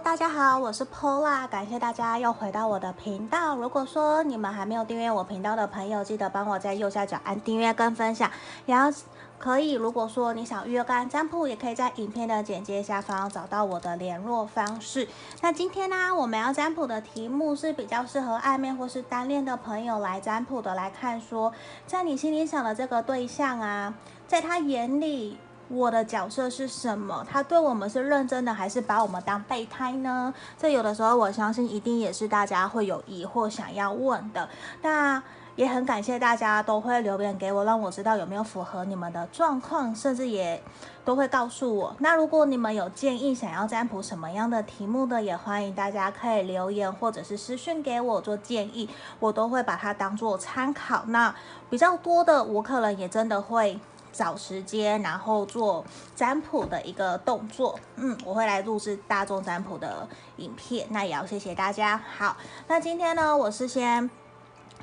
大家好，我是 Paula，感谢大家又回到我的频道。如果说你们还没有订阅我频道的朋友，记得帮我在右下角按订阅跟分享。然后可以，如果说你想预约干占卜，也可以在影片的简介下方找到我的联络方式。那今天呢，我们要占卜的题目是比较适合暧昧或是单恋的朋友来占卜的，来看说，在你心里想的这个对象啊，在他眼里。我的角色是什么？他对我们是认真的，还是把我们当备胎呢？这有的时候，我相信一定也是大家会有疑惑想要问的。那也很感谢大家都会留言给我，让我知道有没有符合你们的状况，甚至也都会告诉我。那如果你们有建议想要占卜什么样的题目的，也欢迎大家可以留言或者是私讯给我做建议，我都会把它当做参考。那比较多的，我可能也真的会。找时间，然后做占卜的一个动作。嗯，我会来录制大众占卜的影片。那也要谢谢大家。好，那今天呢，我是先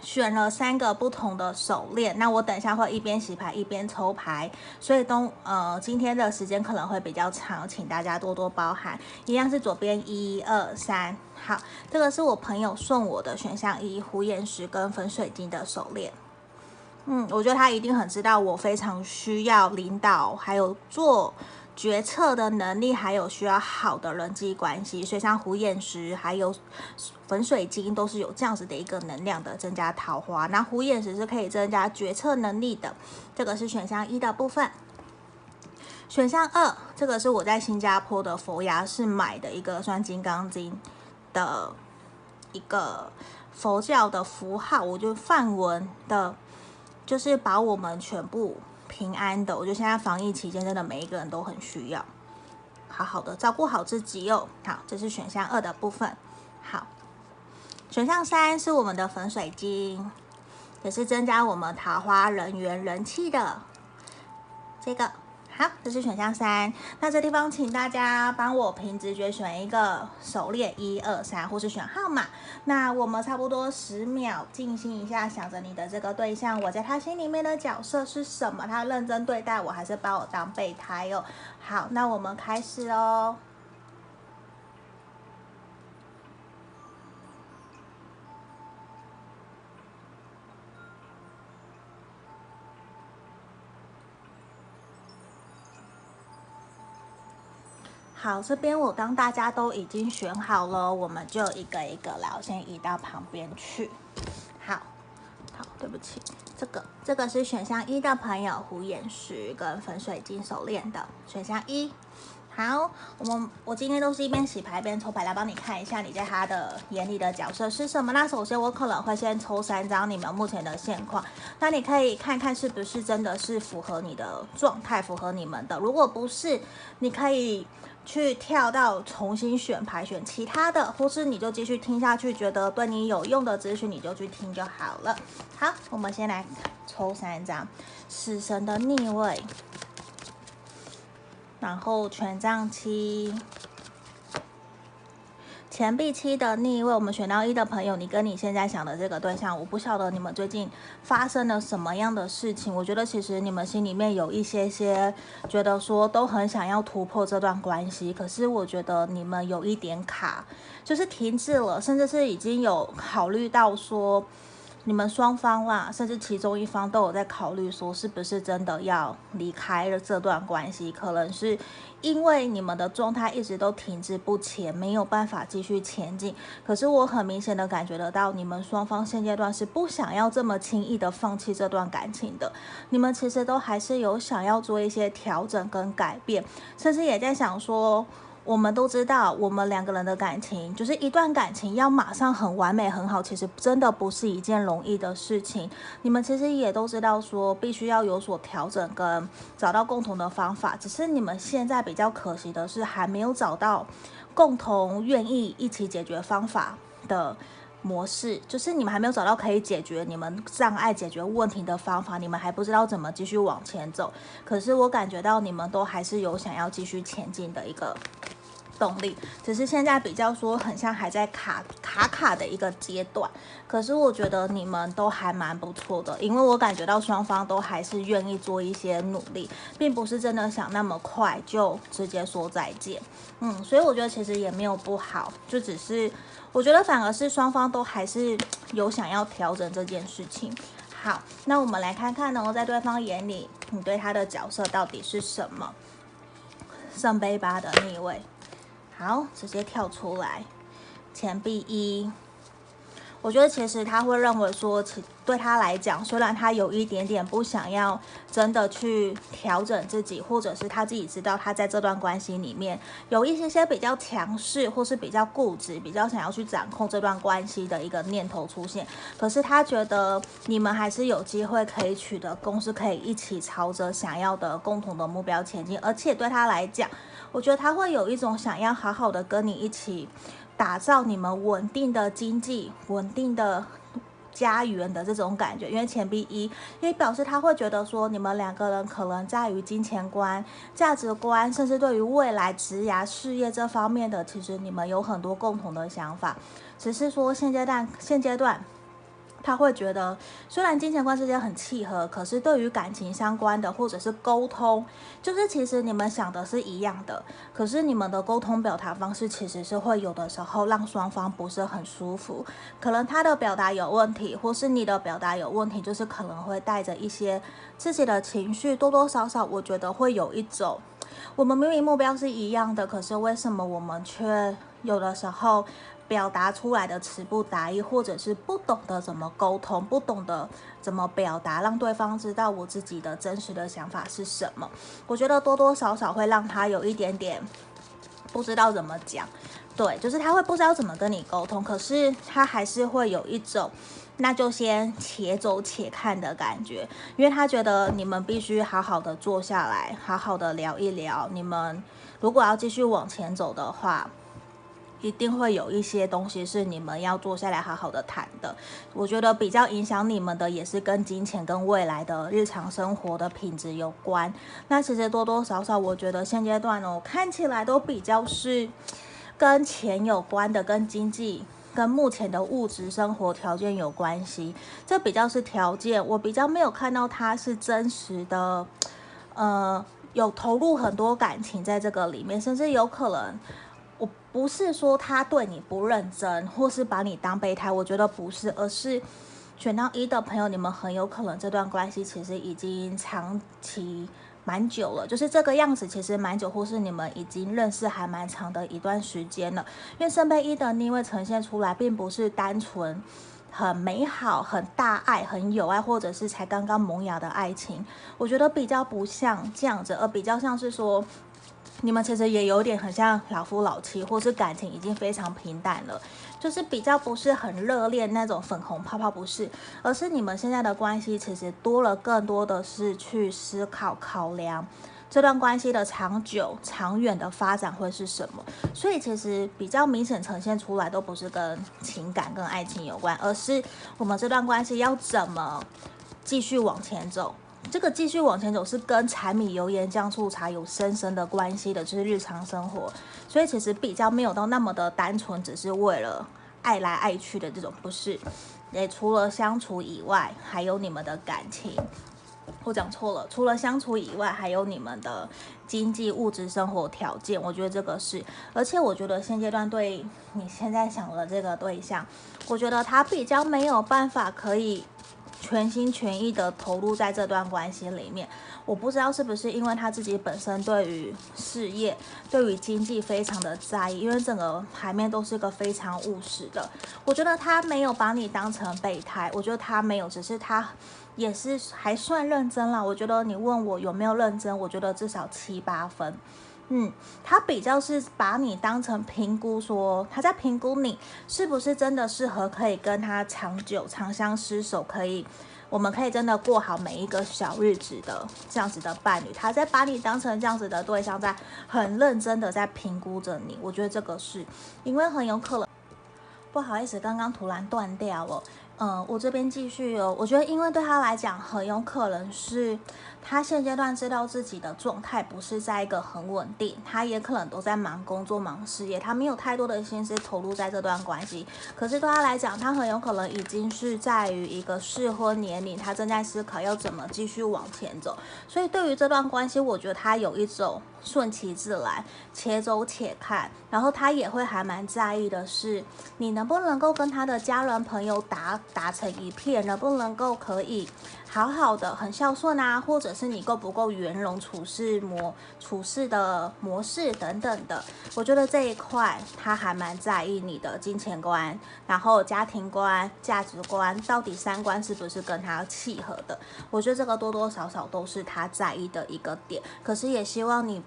选了三个不同的手链。那我等一下会一边洗牌一边抽牌，所以都呃今天的时间可能会比较长，请大家多多包涵。一样是左边一二三。好，这个是我朋友送我的选项一虎眼石跟粉水晶的手链。嗯，我觉得他一定很知道我非常需要领导，还有做决策的能力，还有需要好的人际关系。所以像虎眼石还有粉水晶都是有这样子的一个能量的，增加桃花。那虎眼石是可以增加决策能力的，这个是选项一的部分。选项二，这个是我在新加坡的佛牙寺买的一个算金刚经的一个佛教的符号，我就梵文的。就是把我们全部平安的，我觉得现在防疫期间真的每一个人都很需要好好的照顾好自己哦。好，这是选项二的部分。好，选项三是我们的粉水晶，也是增加我们桃花人缘人气的这个。好，这是选项三。那这地方，请大家帮我凭直觉选一个手链，一二三，或是选号码。那我们差不多十秒静心一下，想着你的这个对象，我在他心里面的角色是什么？他认真对待我，还是把我当备胎哦？好，那我们开始哦。好，这边我当大家都已经选好了，我们就一个一个来，我先移到旁边去。好，好，对不起，这个这个是选项一的朋友，虎眼石跟粉水晶手链的选项一。好，我们我今天都是一边洗牌一边抽牌来帮你看一下你在他的眼里的角色是什么。那首先我可能会先抽三张你们目前的现况，那你可以看看是不是真的是符合你的状态，符合你们的。如果不是，你可以。去跳到重新选牌，选其他的，或是你就继续听下去，觉得对你有用的资讯，你就去听就好了。好，我们先来抽三张死神的逆位，然后权杖七。钱币七的逆位，我们选到一的朋友，你跟你现在想的这个对象，我不晓得你们最近发生了什么样的事情。我觉得其实你们心里面有一些些觉得说都很想要突破这段关系，可是我觉得你们有一点卡，就是停滞了，甚至是已经有考虑到说。你们双方啦，甚至其中一方都有在考虑说，是不是真的要离开了这段关系？可能是因为你们的状态一直都停滞不前，没有办法继续前进。可是我很明显的感觉得到，你们双方现阶段是不想要这么轻易的放弃这段感情的。你们其实都还是有想要做一些调整跟改变，甚至也在想说。我们都知道，我们两个人的感情就是一段感情要马上很完美很好，其实真的不是一件容易的事情。你们其实也都知道，说必须要有所调整跟找到共同的方法。只是你们现在比较可惜的是，还没有找到共同愿意一起解决方法的模式，就是你们还没有找到可以解决你们障碍、解决问题的方法。你们还不知道怎么继续往前走。可是我感觉到你们都还是有想要继续前进的一个。动力，只是现在比较说很像还在卡卡卡的一个阶段。可是我觉得你们都还蛮不错的，因为我感觉到双方都还是愿意做一些努力，并不是真的想那么快就直接说再见。嗯，所以我觉得其实也没有不好，就只是我觉得反而是双方都还是有想要调整这件事情。好，那我们来看看呢，在对方眼里，你对他的角色到底是什么？圣杯八的逆位，好，直接跳出来，钱币一。我觉得其实他会认为说，其对他来讲，虽然他有一点点不想要真的去调整自己，或者是他自己知道他在这段关系里面有一些些比较强势，或是比较固执，比较想要去掌控这段关系的一个念头出现。可是他觉得你们还是有机会可以取得共识，可以一起朝着想要的共同的目标前进。而且对他来讲，我觉得他会有一种想要好好的跟你一起。打造你们稳定的经济、稳定的家园的这种感觉，因为钱币一，因为表示他会觉得说，你们两个人可能在于金钱观、价值观，甚至对于未来职涯、事业这方面的，其实你们有很多共同的想法，只是说现阶段，现阶段。他会觉得，虽然金钱观之间很契合，可是对于感情相关的或者是沟通，就是其实你们想的是一样的，可是你们的沟通表达方式其实是会有的时候让双方不是很舒服。可能他的表达有问题，或是你的表达有问题，就是可能会带着一些自己的情绪，多多少少我觉得会有一种，我们明明目标是一样的，可是为什么我们却有的时候。表达出来的词不达意，或者是不懂得怎么沟通，不懂得怎么表达，让对方知道我自己的真实的想法是什么。我觉得多多少少会让他有一点点不知道怎么讲，对，就是他会不知道怎么跟你沟通，可是他还是会有一种那就先且走且看的感觉，因为他觉得你们必须好好的坐下来，好好的聊一聊。你们如果要继续往前走的话。一定会有一些东西是你们要坐下来好好的谈的。我觉得比较影响你们的也是跟金钱、跟未来的日常生活的品质有关。那其实多多少少，我觉得现阶段哦，看起来都比较是跟钱有关的，跟经济、跟目前的物质生活条件有关系。这比较是条件，我比较没有看到它是真实的，呃，有投入很多感情在这个里面，甚至有可能。不是说他对你不认真，或是把你当备胎，我觉得不是，而是选到一的朋友，你们很有可能这段关系其实已经长期蛮久了，就是这个样子，其实蛮久，或是你们已经认识还蛮长的一段时间了。因为圣杯一的逆位呈现出来，并不是单纯很美好、很大爱、很有爱，或者是才刚刚萌芽的爱情，我觉得比较不像这样子，而比较像是说。你们其实也有点很像老夫老妻，或是感情已经非常平淡了，就是比较不是很热恋那种粉红泡泡，不是，而是你们现在的关系其实多了更多的是去思考、考量这段关系的长久、长远的发展会是什么，所以其实比较明显呈现出来都不是跟情感、跟爱情有关，而是我们这段关系要怎么继续往前走。这个继续往前走是跟柴米油盐酱醋茶有深深的关系的，就是日常生活，所以其实比较没有到那么的单纯，只是为了爱来爱去的这种，不是。也除了相处以外，还有你们的感情。我讲错了，除了相处以外，还有你们的经济物质生活条件。我觉得这个是，而且我觉得现阶段对你现在想的这个对象，我觉得他比较没有办法可以。全心全意的投入在这段关系里面，我不知道是不是因为他自己本身对于事业、对于经济非常的在意，因为整个牌面都是个非常务实的。我觉得他没有把你当成备胎，我觉得他没有，只是他也是还算认真啦。我觉得你问我有没有认真，我觉得至少七八分。嗯，他比较是把你当成评估，说他在评估你是不是真的适合可以跟他长久长相厮守，可以，我们可以真的过好每一个小日子的这样子的伴侣。他在把你当成这样子的对象，在很认真的在评估着你。我觉得这个是因为很有可能，不好意思，刚刚突然断掉了。嗯，我这边继续哦。我觉得，因为对他来讲，很有可能是他现阶段知道自己的状态不是在一个很稳定，他也可能都在忙工作、忙事业，他没有太多的心思投入在这段关系。可是对他来讲，他很有可能已经是在于一个适婚年龄，他正在思考要怎么继续往前走。所以对于这段关系，我觉得他有一种顺其自然、且走且看。然后他也会还蛮在意的是，你能不能够跟他的家人朋友达达成一片，能不能够可以好好的很孝顺啊，或者是你够不够圆融处事模处事的模式等等的，我觉得这一块他还蛮在意你的金钱观，然后家庭观、价值观到底三观是不是跟他契合的？我觉得这个多多少少都是他在意的一个点，可是也希望你。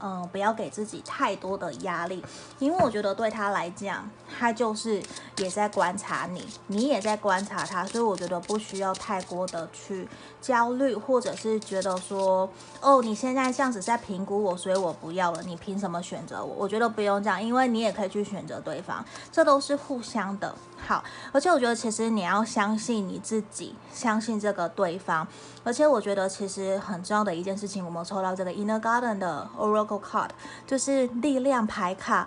嗯，不要给自己太多的压力，因为我觉得对他来讲，他就是也在观察你，你也在观察他，所以我觉得不需要太过的去焦虑，或者是觉得说，哦，你现在这样子在评估我，所以我不要了，你凭什么选择我？我觉得不用这样，因为你也可以去选择对方，这都是互相的。好，而且我觉得其实你要相信你自己，相信这个对方。而且我觉得其实很重要的一件事情，我们抽到这个 Inner Garden 的 Oracle Card，就是力量牌卡。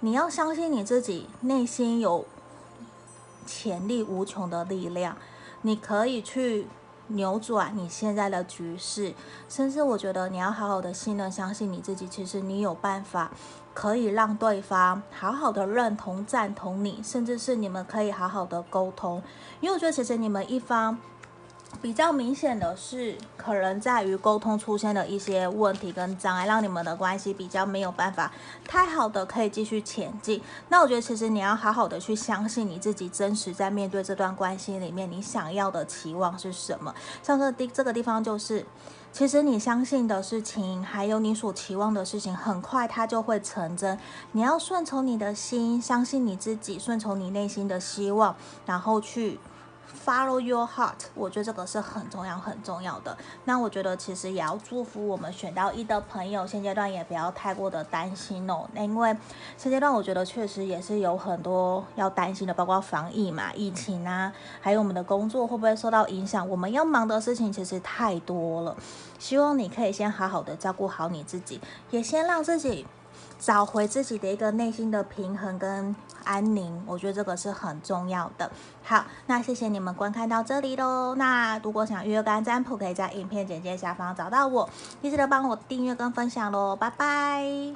你要相信你自己，内心有潜力无穷的力量，你可以去扭转你现在的局势。甚至我觉得你要好好的信任、相信你自己，其实你有办法。可以让对方好好的认同、赞同你，甚至是你们可以好好的沟通。因为我觉得，其实你们一方比较明显的是，可能在于沟通出现了一些问题跟障碍，让你们的关系比较没有办法太好的可以继续前进。那我觉得，其实你要好好的去相信你自己，真实在面对这段关系里面，你想要的期望是什么？像这个地这个地方就是。其实你相信的事情，还有你所期望的事情，很快它就会成真。你要顺从你的心，相信你自己，顺从你内心的希望，然后去。Follow your heart，我觉得这个是很重要、很重要的。那我觉得其实也要祝福我们选到一的朋友，现阶段也不要太过的担心哦。那因为现阶段我觉得确实也是有很多要担心的，包括防疫嘛、疫情啊，还有我们的工作会不会受到影响。我们要忙的事情其实太多了，希望你可以先好好的照顾好你自己，也先让自己。找回自己的一个内心的平衡跟安宁，我觉得这个是很重要的。好，那谢谢你们观看到这里喽。那如果想预约个案占卜，可以在影片简介下方找到我，记得帮我订阅跟分享喽。拜拜。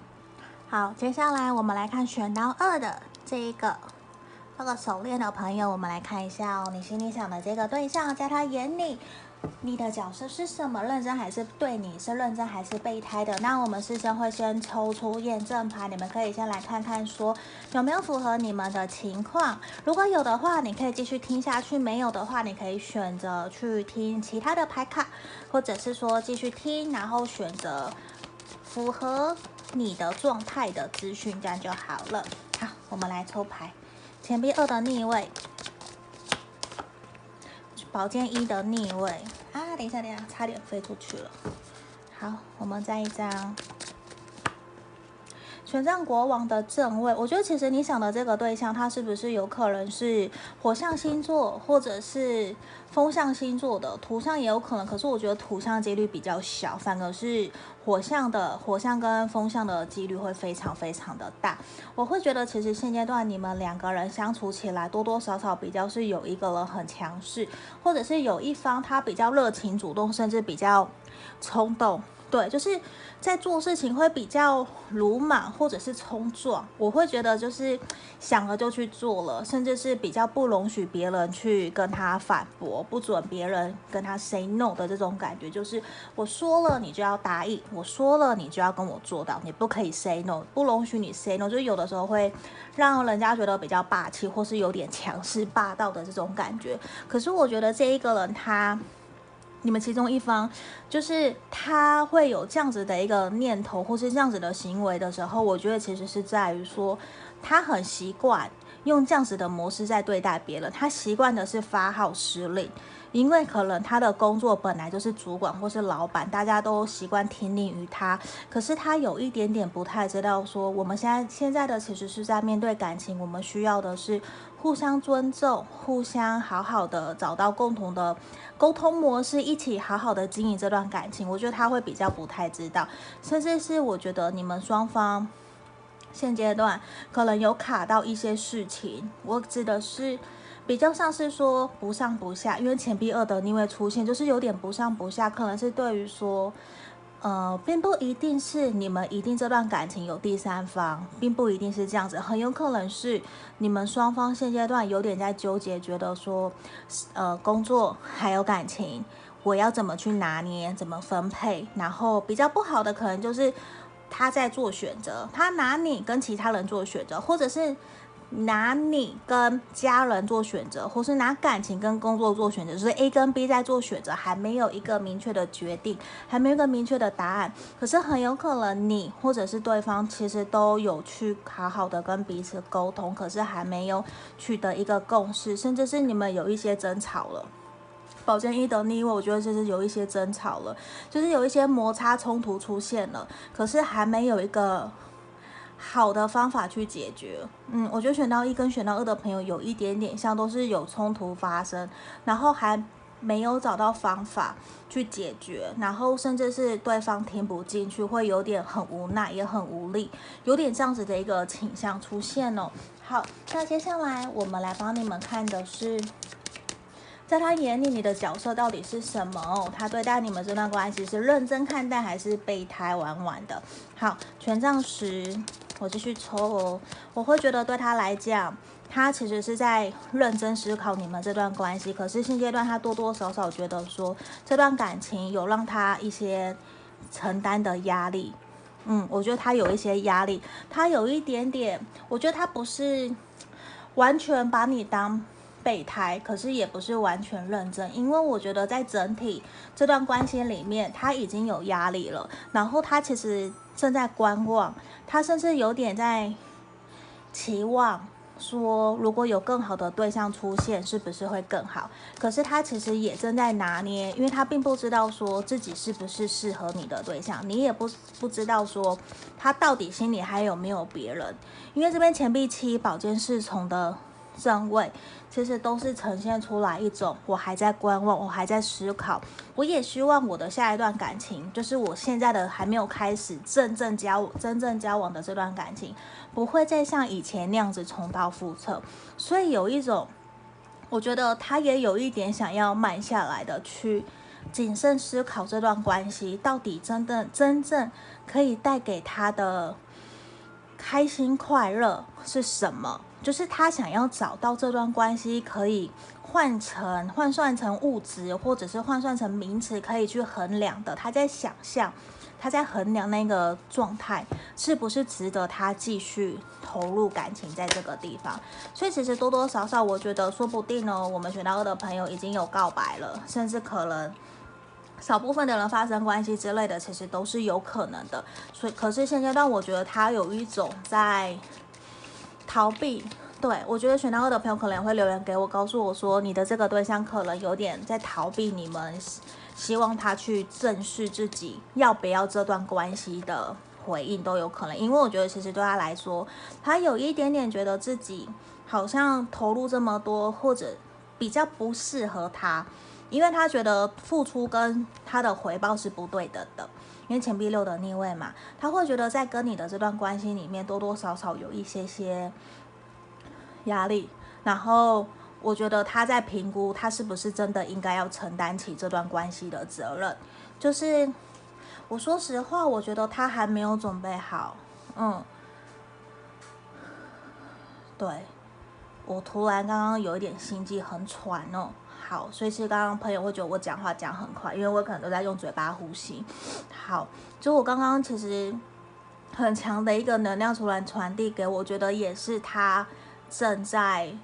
好，接下来我们来看选到二的这一个这个手链的朋友，我们来看一下哦，你心里想的这个对象，在他眼里。你的角色是什么？认真还是对你是认真还是备胎的？那我们事先会先抽出验证牌，你们可以先来看看，说有没有符合你们的情况。如果有的话，你可以继续听下去；没有的话，你可以选择去听其他的牌卡，或者是说继续听，然后选择符合你的状态的资讯，这样就好了。好，我们来抽牌，钱币二的逆位。宝剑一的逆位啊！等一下，等一下，差点飞出去了。好，我们再一张。权杖国王的正位，我觉得其实你想的这个对象，他是不是有可能是火象星座，或者是风象星座的？土象也有可能，可是我觉得土象几率比较小，反而是火象的，火象跟风象的几率会非常非常的大。我会觉得，其实现阶段你们两个人相处起来，多多少少比较是有一个人很强势，或者是有一方他比较热情主动，甚至比较冲动。对，就是在做事情会比较鲁莽或者是冲撞，我会觉得就是想了就去做了，甚至是比较不容许别人去跟他反驳，不准别人跟他 say no 的这种感觉，就是我说了你就要答应，我说了你就要跟我做到，你不可以 say no，不容许你 say no，就有的时候会让人家觉得比较霸气，或是有点强势霸道的这种感觉。可是我觉得这一个人他。你们其中一方，就是他会有这样子的一个念头，或是这样子的行为的时候，我觉得其实是在于说，他很习惯用这样子的模式在对待别人，他习惯的是发号施令。因为可能他的工作本来就是主管或是老板，大家都习惯听令于他。可是他有一点点不太知道，说我们现在现在的其实是在面对感情，我们需要的是互相尊重，互相好好的找到共同的沟通模式，一起好好的经营这段感情。我觉得他会比较不太知道，甚至是我觉得你们双方现阶段可能有卡到一些事情。我指的是。比较像是说不上不下，因为钱币二的逆位出现，就是有点不上不下，可能是对于说，呃，并不一定是你们一定这段感情有第三方，并不一定是这样子，很有可能是你们双方现阶段有点在纠结，觉得说，呃，工作还有感情，我要怎么去拿捏，怎么分配，然后比较不好的可能就是他在做选择，他拿你跟其他人做选择，或者是。拿你跟家人做选择，或是拿感情跟工作做选择，就是 A 跟 B 在做选择，还没有一个明确的决定，还没有一个明确的答案。可是很有可能你或者是对方其实都有去好好的跟彼此沟通，可是还没有取得一个共识，甚至是你们有一些争吵了。宝剑一的逆位，我觉得就是有一些争吵了，就是有一些摩擦冲突出现了，可是还没有一个。好的方法去解决，嗯，我觉得选到一跟选到二的朋友有一点点像，都是有冲突发生，然后还没有找到方法去解决，然后甚至是对方听不进去，会有点很无奈，也很无力，有点这样子的一个倾向出现哦。好，那接下来我们来帮你们看的是。在他眼里，你的角色到底是什么？他对待你们这段关系是认真看待，还是备胎玩玩的？好，权杖十，我继续抽哦。我会觉得对他来讲，他其实是在认真思考你们这段关系。可是现阶段，他多多少少觉得说，这段感情有让他一些承担的压力。嗯，我觉得他有一些压力，他有一点点，我觉得他不是完全把你当。备胎，可是也不是完全认真，因为我觉得在整体这段关系里面，他已经有压力了，然后他其实正在观望，他甚至有点在期望说，如果有更好的对象出现，是不是会更好？可是他其实也正在拿捏，因为他并不知道说自己是不是适合你的对象，你也不不知道说他到底心里还有没有别人，因为这边钱币七宝剑侍从的。正位其实都是呈现出来一种，我还在观望，我还在思考。我也希望我的下一段感情，就是我现在的还没有开始真正交真正交往的这段感情，不会再像以前那样子重蹈覆辙。所以有一种，我觉得他也有一点想要慢下来的，去谨慎思考这段关系到底真的真正可以带给他的开心快乐是什么。就是他想要找到这段关系可以换成换算成物质，或者是换算成名词可以去衡量的。他在想象，他在衡量那个状态是不是值得他继续投入感情在这个地方。所以其实多多少少，我觉得说不定呢，我们选到二的朋友已经有告白了，甚至可能少部分的人发生关系之类的，其实都是有可能的。所以，可是现阶段，我觉得他有一种在。逃避，对，我觉得选到二的朋友可能会留言给我，告诉我说，你的这个对象可能有点在逃避你们，希望他去正视自己要不要这段关系的回应都有可能，因为我觉得其实对他来说，他有一点点觉得自己好像投入这么多，或者比较不适合他，因为他觉得付出跟他的回报是不对等的。因为钱币六的逆位嘛，他会觉得在跟你的这段关系里面多多少少有一些些压力，然后我觉得他在评估他是不是真的应该要承担起这段关系的责任。就是我说实话，我觉得他还没有准备好。嗯，对，我突然刚刚有一点心悸，很喘哦。好，所以其实刚刚朋友会觉得我讲话讲很快，因为我可能都在用嘴巴呼吸。好，就我刚刚其实很强的一个能量突然传递给我，觉得也是他正在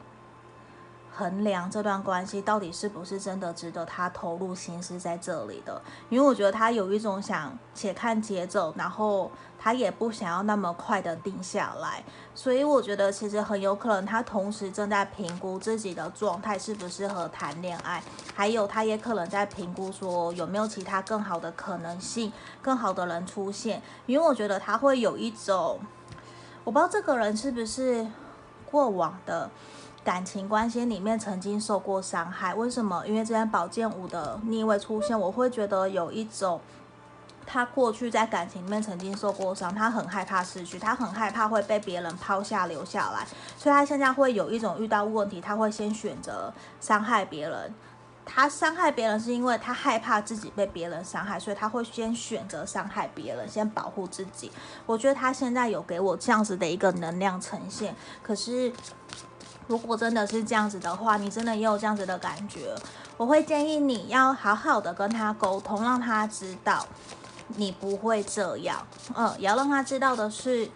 衡量这段关系到底是不是真的值得他投入心思在这里的，因为我觉得他有一种想且看节奏，然后他也不想要那么快的定下来，所以我觉得其实很有可能他同时正在评估自己的状态适不适合谈恋爱，还有他也可能在评估说有没有其他更好的可能性、更好的人出现，因为我觉得他会有一种，我不知道这个人是不是过往的。感情关系里面曾经受过伤害，为什么？因为这边宝剑五的逆位出现，我会觉得有一种他过去在感情里面曾经受过伤，他很害怕失去，他很害怕会被别人抛下留下来，所以他现在会有一种遇到问题，他会先选择伤害别人。他伤害别人是因为他害怕自己被别人伤害，所以他会先选择伤害别人，先保护自己。我觉得他现在有给我这样子的一个能量呈现，可是。如果真的是这样子的话，你真的也有这样子的感觉，我会建议你要好好的跟他沟通，让他知道你不会这样。嗯，也要让他知道的是，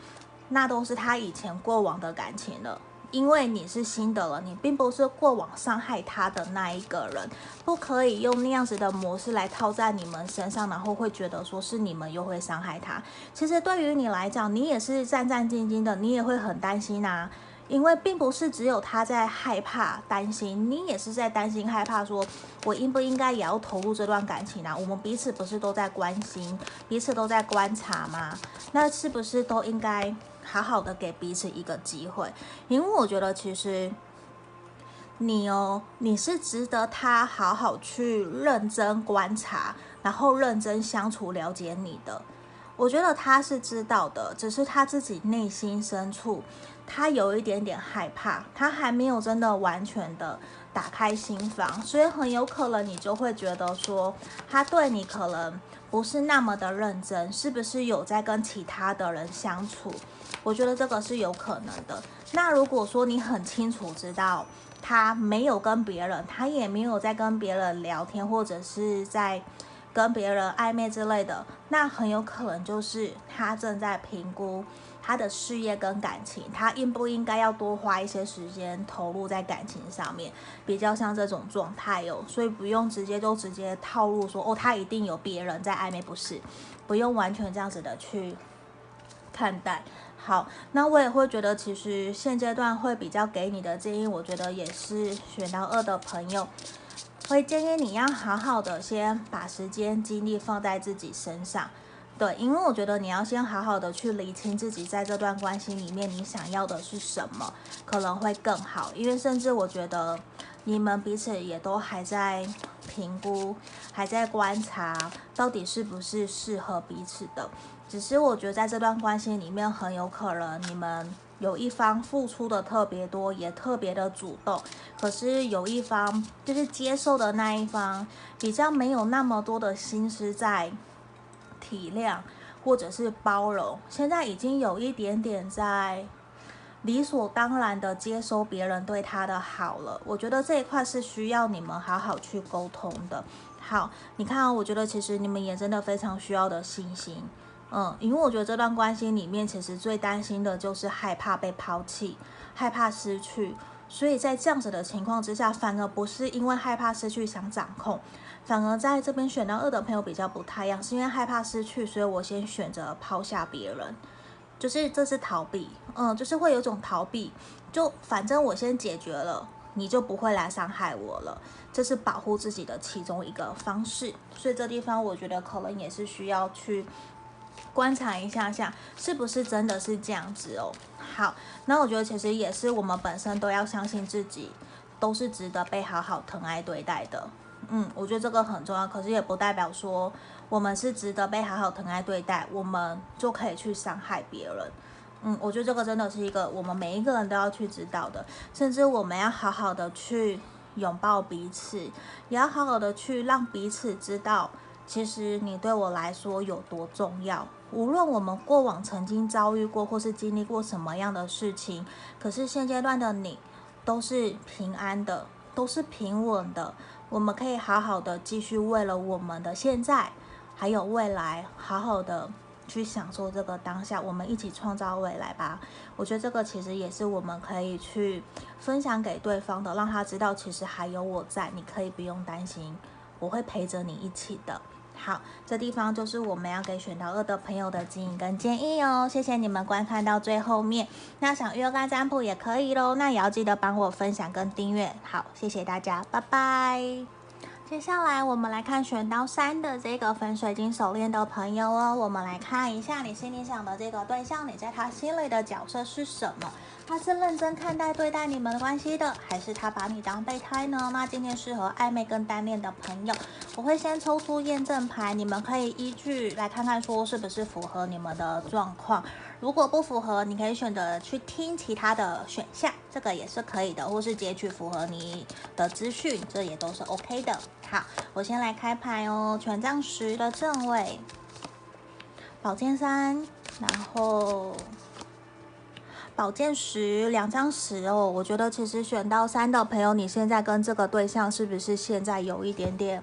那都是他以前过往的感情了，因为你是新的了，你并不是过往伤害他的那一个人，不可以用那样子的模式来套在你们身上，然后会觉得说是你们又会伤害他。其实对于你来讲，你也是战战兢兢的，你也会很担心啊。因为并不是只有他在害怕、担心，你也是在担心、害怕，说我应不应该也要投入这段感情啊？我们彼此不是都在关心，彼此都在观察吗？那是不是都应该好好的给彼此一个机会？因为我觉得其实你哦，你是值得他好好去认真观察，然后认真相处、了解你的。我觉得他是知道的，只是他自己内心深处。他有一点点害怕，他还没有真的完全的打开心房，所以很有可能你就会觉得说，他对你可能不是那么的认真，是不是有在跟其他的人相处？我觉得这个是有可能的。那如果说你很清楚知道他没有跟别人，他也没有在跟别人聊天，或者是在跟别人暧昧之类的，那很有可能就是他正在评估。他的事业跟感情，他应不应该要多花一些时间投入在感情上面？比较像这种状态哦，所以不用直接就直接套路说哦，他一定有别人在暧昧，不是？不用完全这样子的去看待。好，那我也会觉得，其实现阶段会比较给你的建议，我觉得也是选到二的朋友，会建议你要好好的先把时间精力放在自己身上。对，因为我觉得你要先好好的去理清自己在这段关系里面你想要的是什么，可能会更好。因为甚至我觉得你们彼此也都还在评估，还在观察，到底是不是适合彼此的。只是我觉得在这段关系里面，很有可能你们有一方付出的特别多，也特别的主动，可是有一方就是接受的那一方，比较没有那么多的心思在。体谅或者是包容，现在已经有一点点在理所当然的接收别人对他的好了。我觉得这一块是需要你们好好去沟通的。好，你看，我觉得其实你们也真的非常需要的信心。嗯，因为我觉得这段关系里面，其实最担心的就是害怕被抛弃，害怕失去。所以在这样子的情况之下，反而不是因为害怕失去想掌控。反而在这边选到二的朋友比较不太一样，是因为害怕失去，所以我先选择抛下别人，就是这是逃避，嗯，就是会有种逃避，就反正我先解决了，你就不会来伤害我了，这是保护自己的其中一个方式，所以这地方我觉得可能也是需要去观察一下下，是不是真的是这样子哦。好，那我觉得其实也是我们本身都要相信自己，都是值得被好好疼爱对待的。嗯，我觉得这个很重要，可是也不代表说我们是值得被好好疼爱对待，我们就可以去伤害别人。嗯，我觉得这个真的是一个我们每一个人都要去知道的，甚至我们要好好的去拥抱彼此，也要好好的去让彼此知道，其实你对我来说有多重要。无论我们过往曾经遭遇过或是经历过什么样的事情，可是现阶段的你都是平安的，都是平稳的。我们可以好好的继续为了我们的现在还有未来，好好的去享受这个当下，我们一起创造未来吧。我觉得这个其实也是我们可以去分享给对方的，让他知道其实还有我在，你可以不用担心，我会陪着你一起的。好，这地方就是我们要给选到二的朋友的指引跟建议哦。谢谢你们观看到最后面，那想预约占卜也可以喽，那也要记得帮我分享跟订阅。好，谢谢大家，拜拜。接下来我们来看选到三的这个粉水晶手链的朋友哦，我们来看一下你心里想的这个对象，你在他心里的角色是什么？他是认真看待对待你们的关系的，还是他把你当备胎呢？那今天适合暧昧跟单恋的朋友，我会先抽出验证牌，你们可以依据来看看说是不是符合你们的状况。如果不符合，你可以选择去听其他的选项，这个也是可以的，或是截取符合你的资讯，这也都是 OK 的。好，我先来开牌哦，权杖十的正位，宝剑三，然后。宝剑十，两张十哦，我觉得其实选到三的朋友，你现在跟这个对象是不是现在有一点点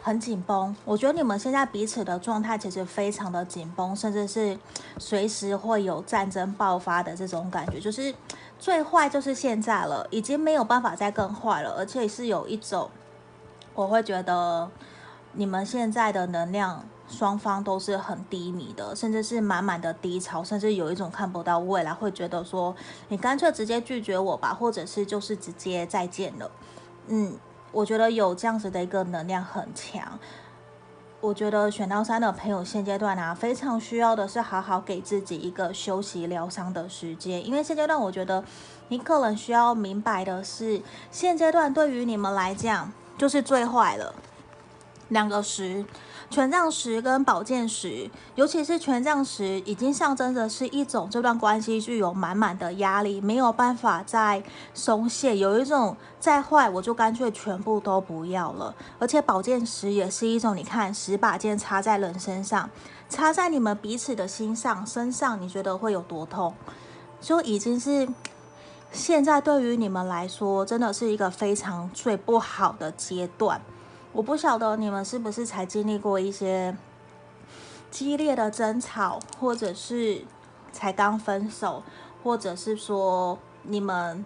很紧绷？我觉得你们现在彼此的状态其实非常的紧绷，甚至是随时会有战争爆发的这种感觉，就是最坏就是现在了，已经没有办法再更坏了，而且是有一种，我会觉得你们现在的能量。双方都是很低迷的，甚至是满满的低潮，甚至有一种看不到未来，会觉得说你干脆直接拒绝我吧，或者是就是直接再见了。嗯，我觉得有这样子的一个能量很强。我觉得选到三的朋友现阶段啊，非常需要的是好好给自己一个休息疗伤的时间，因为现阶段我觉得你可能需要明白的是，现阶段对于你们来讲就是最坏了。两个十。权杖十跟宝剑十，尤其是权杖十，已经象征着是一种这段关系具有满满的压力，没有办法再松懈，有一种再坏我就干脆全部都不要了。而且宝剑十也是一种，你看十把剑插在人身上，插在你们彼此的心上、身上，你觉得会有多痛？就已经是现在对于你们来说，真的是一个非常最不好的阶段。我不晓得你们是不是才经历过一些激烈的争吵，或者是才刚分手，或者是说你们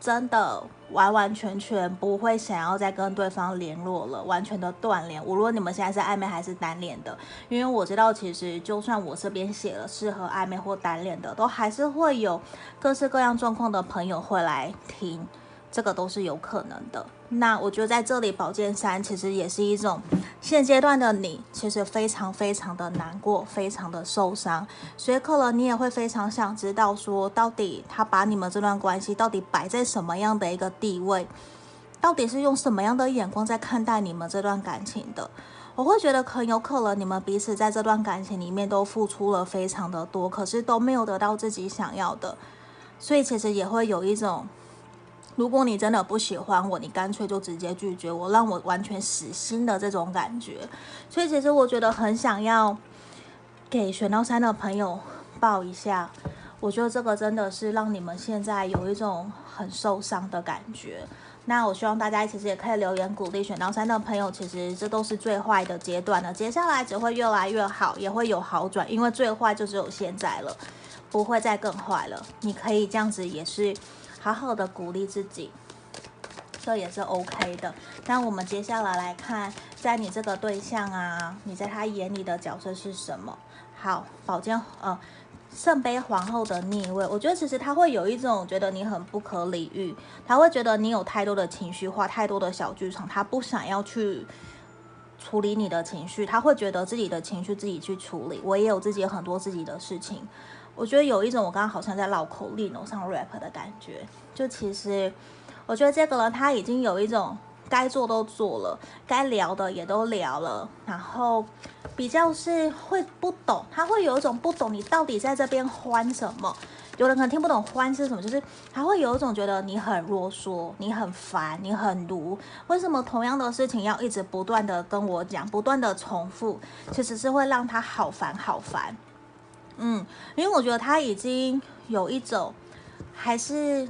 真的完完全全不会想要再跟对方联络了，完全的断联。无论你们现在是暧昧还是单恋的，因为我知道，其实就算我这边写了适合暧昧或单恋的，都还是会有各式各样状况的朋友会来听。这个都是有可能的。那我觉得在这里，宝剑三其实也是一种现阶段的你，其实非常非常的难过，非常的受伤。所以可能你也会非常想知道，说到底他把你们这段关系到底摆在什么样的一个地位，到底是用什么样的眼光在看待你们这段感情的？我会觉得很有可能你们彼此在这段感情里面都付出了非常的多，可是都没有得到自己想要的，所以其实也会有一种。如果你真的不喜欢我，你干脆就直接拒绝我，让我完全死心的这种感觉。所以其实我觉得很想要给选到三的朋友抱一下，我觉得这个真的是让你们现在有一种很受伤的感觉。那我希望大家其实也可以留言鼓励选到三的朋友，其实这都是最坏的阶段了，接下来只会越来越好，也会有好转，因为最坏就只有现在了，不会再更坏了。你可以这样子也是。好好的鼓励自己，这也是 OK 的。那我们接下来来看，在你这个对象啊，你在他眼里的角色是什么？好，宝剑呃，圣杯皇后的逆位，我觉得其实他会有一种觉得你很不可理喻，他会觉得你有太多的情绪化，太多的小剧场，他不想要去处理你的情绪，他会觉得自己的情绪自己去处理。我也有自己很多自己的事情。我觉得有一种我刚刚好像在绕口令哦，上 rap 的感觉。就其实，我觉得这个人他已经有一种该做都做了，该聊的也都聊了，然后比较是会不懂，他会有一种不懂你到底在这边欢什么。有人可能听不懂欢是什么，就是他会有一种觉得你很啰嗦，你很烦，你很毒。为什么同样的事情要一直不断的跟我讲，不断的重复，其实是会让他好烦好烦。嗯，因为我觉得他已经有一种，还是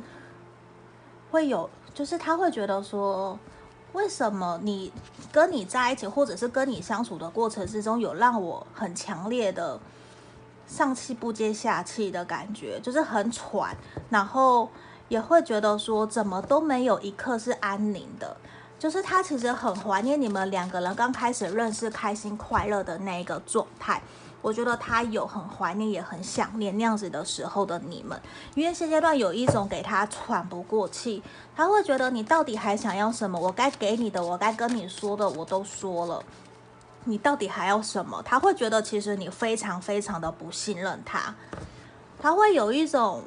会有，就是他会觉得说，为什么你跟你在一起，或者是跟你相处的过程之中，有让我很强烈的上气不接下气的感觉，就是很喘，然后也会觉得说怎么都没有一刻是安宁的。就是他其实很怀念你们两个人刚开始认识、开心快乐的那个状态。我觉得他有很怀念，也很想念那样子的时候的你们，因为现阶段有一种给他喘不过气，他会觉得你到底还想要什么？我该给你的，我该跟你说的，我都说了，你到底还要什么？他会觉得其实你非常非常的不信任他，他会有一种。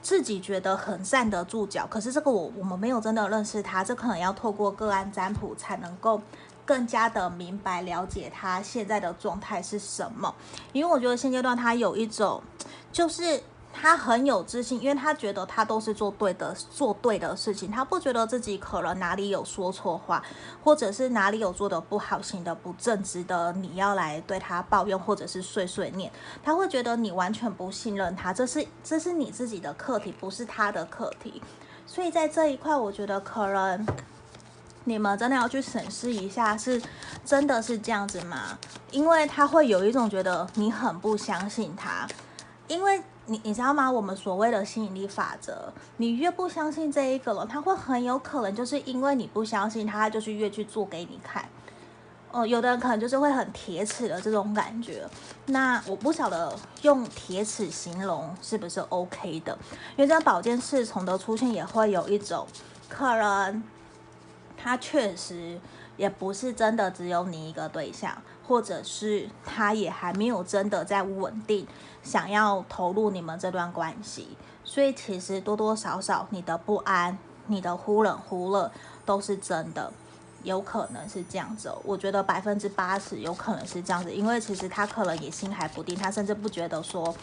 自己觉得很站得住脚，可是这个我我们没有真的认识他，这可能要透过个案占卜才能够更加的明白了解他现在的状态是什么。因为我觉得现阶段他有一种就是。他很有自信，因为他觉得他都是做对的，做对的事情。他不觉得自己可能哪里有说错话，或者是哪里有做的不好、行的不正，值得你要来对他抱怨，或者是碎碎念。他会觉得你完全不信任他，这是这是你自己的课题，不是他的课题。所以在这一块，我觉得可能你们真的要去审视一下，是真的是这样子吗？因为他会有一种觉得你很不相信他，因为。你你知道吗？我们所谓的吸引力法则，你越不相信这一个人，他会很有可能就是因为你不相信他，就是越去做给你看。哦、有的人可能就是会很铁齿的这种感觉。那我不晓得用铁齿形容是不是 OK 的，因为这宝剑侍从的出现也会有一种可能，他确实也不是真的只有你一个对象，或者是他也还没有真的在稳定。想要投入你们这段关系，所以其实多多少少你的不安、你的忽冷忽热都是真的，有可能是这样子。我觉得百分之八十有可能是这样子，因为其实他可能也心还不定，他甚至不觉得说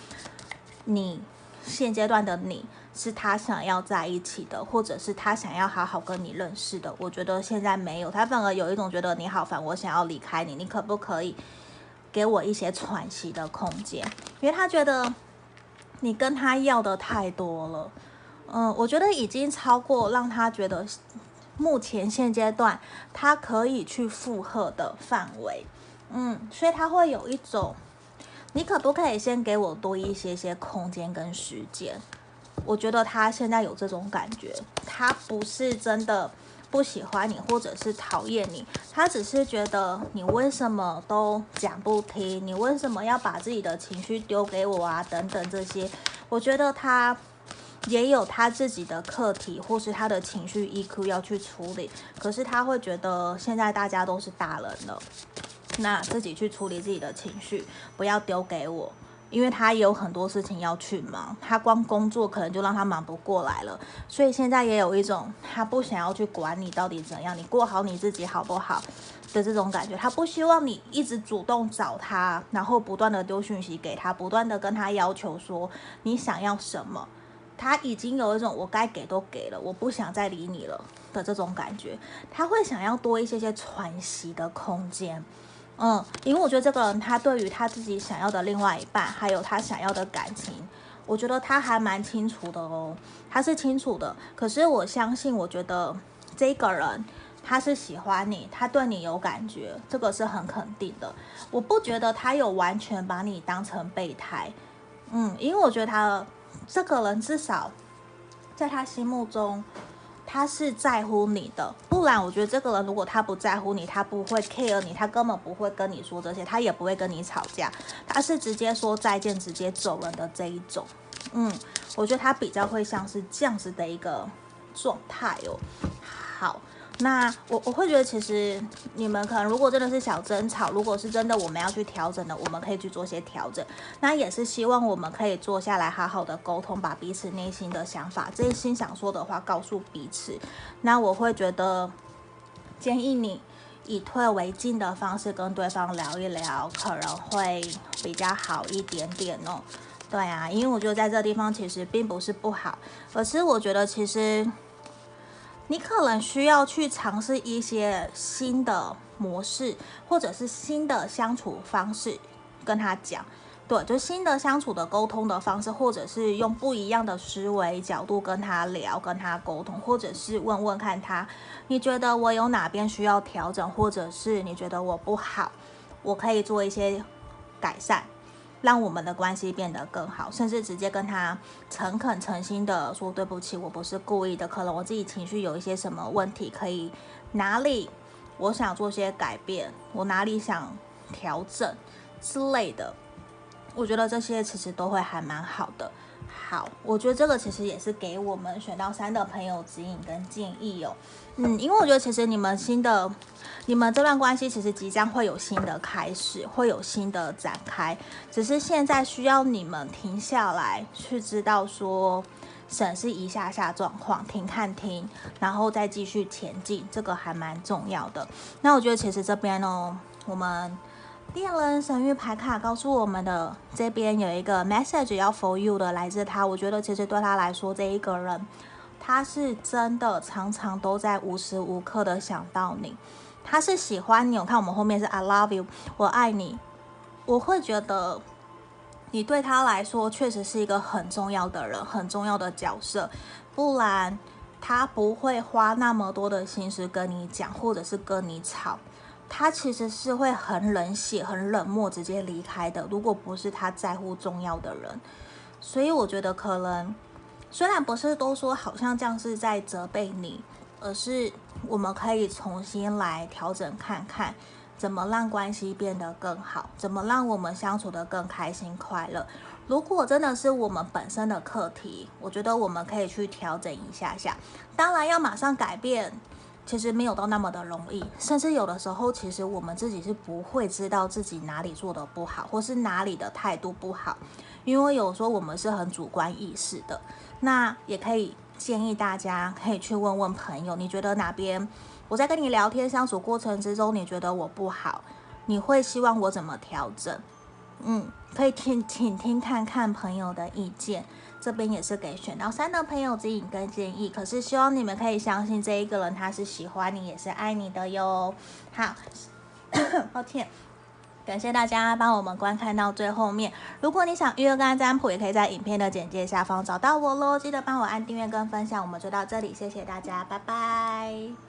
你现阶段的你是他想要在一起的，或者是他想要好好跟你认识的。我觉得现在没有，他反而有一种觉得你好烦，我想要离开你，你可不可以？给我一些喘息的空间，因为他觉得你跟他要的太多了，嗯，我觉得已经超过让他觉得目前现阶段他可以去负荷的范围，嗯，所以他会有一种，你可不可以先给我多一些些空间跟时间？我觉得他现在有这种感觉，他不是真的。不喜欢你，或者是讨厌你，他只是觉得你为什么都讲不听，你为什么要把自己的情绪丢给我啊？等等这些，我觉得他也有他自己的课题，或是他的情绪 EQ 要去处理。可是他会觉得现在大家都是大人了，那自己去处理自己的情绪，不要丢给我。因为他也有很多事情要去忙，他光工作可能就让他忙不过来了，所以现在也有一种他不想要去管你到底怎样，你过好你自己好不好的这种感觉。他不希望你一直主动找他，然后不断的丢讯息给他，不断的跟他要求说你想要什么。他已经有一种我该给都给了，我不想再理你了的这种感觉。他会想要多一些些喘息的空间。嗯，因为我觉得这个人他对于他自己想要的另外一半，还有他想要的感情，我觉得他还蛮清楚的哦，他是清楚的。可是我相信，我觉得这个人他是喜欢你，他对你有感觉，这个是很肯定的。我不觉得他有完全把你当成备胎，嗯，因为我觉得他这个人至少在他心目中。他是在乎你的，不然我觉得这个人如果他不在乎你，他不会 care 你，他根本不会跟你说这些，他也不会跟你吵架，他是直接说再见，直接走人的这一种。嗯，我觉得他比较会像是这样子的一个状态哦。好。那我我会觉得，其实你们可能如果真的是小争吵，如果是真的我们要去调整的，我们可以去做些调整。那也是希望我们可以坐下来好好的沟通，把彼此内心的想法、这些心想说的话告诉彼此。那我会觉得建议你以退为进的方式跟对方聊一聊，可能会比较好一点点哦。对啊，因为我觉得在这地方其实并不是不好，而是我觉得其实。你可能需要去尝试一些新的模式，或者是新的相处方式，跟他讲，对，就新的相处的沟通的方式，或者是用不一样的思维角度跟他聊，跟他沟通，或者是问问看他，你觉得我有哪边需要调整，或者是你觉得我不好，我可以做一些改善。让我们的关系变得更好，甚至直接跟他诚恳诚心的说对不起，我不是故意的，可能我自己情绪有一些什么问题，可以哪里我想做些改变，我哪里想调整之类的，我觉得这些其实都会还蛮好的。好，我觉得这个其实也是给我们选到三的朋友指引跟建议哦。嗯，因为我觉得其实你们新的，你们这段关系其实即将会有新的开始，会有新的展开，只是现在需要你们停下来去知道说，审视一下下状况，停看停，然后再继续前进，这个还蛮重要的。那我觉得其实这边呢，我们。恋人神域牌卡告诉我们的这边有一个 message 要 for you 的，来自他。我觉得其实对他来说，这一个人他是真的常常都在无时无刻的想到你，他是喜欢你。我看我们后面是 I love you，我爱你。我会觉得你对他来说确实是一个很重要的人，很重要的角色，不然他不会花那么多的心思跟你讲，或者是跟你吵。他其实是会很冷血、很冷漠，直接离开的。如果不是他在乎重要的人，所以我觉得可能虽然不是都说好像这样是在责备你，而是我们可以重新来调整看看，怎么让关系变得更好，怎么让我们相处得更开心快乐。如果真的是我们本身的课题，我觉得我们可以去调整一下下。当然要马上改变。其实没有到那么的容易，甚至有的时候，其实我们自己是不会知道自己哪里做的不好，或是哪里的态度不好，因为有时候我们是很主观意识的。那也可以建议大家可以去问问朋友，你觉得哪边我在跟你聊天相处过程之中，你觉得我不好，你会希望我怎么调整？嗯，可以听，请听看看朋友的意见。这边也是给选到三的朋友指引跟建议，可是希望你们可以相信这一个人他是喜欢你，也是爱你的哟。好，抱歉，感谢大家帮我们观看到最后面。如果你想预约个案占卜，也可以在影片的简介下方找到我喽。记得帮我按订阅跟分享。我们就到这里，谢谢大家，拜拜。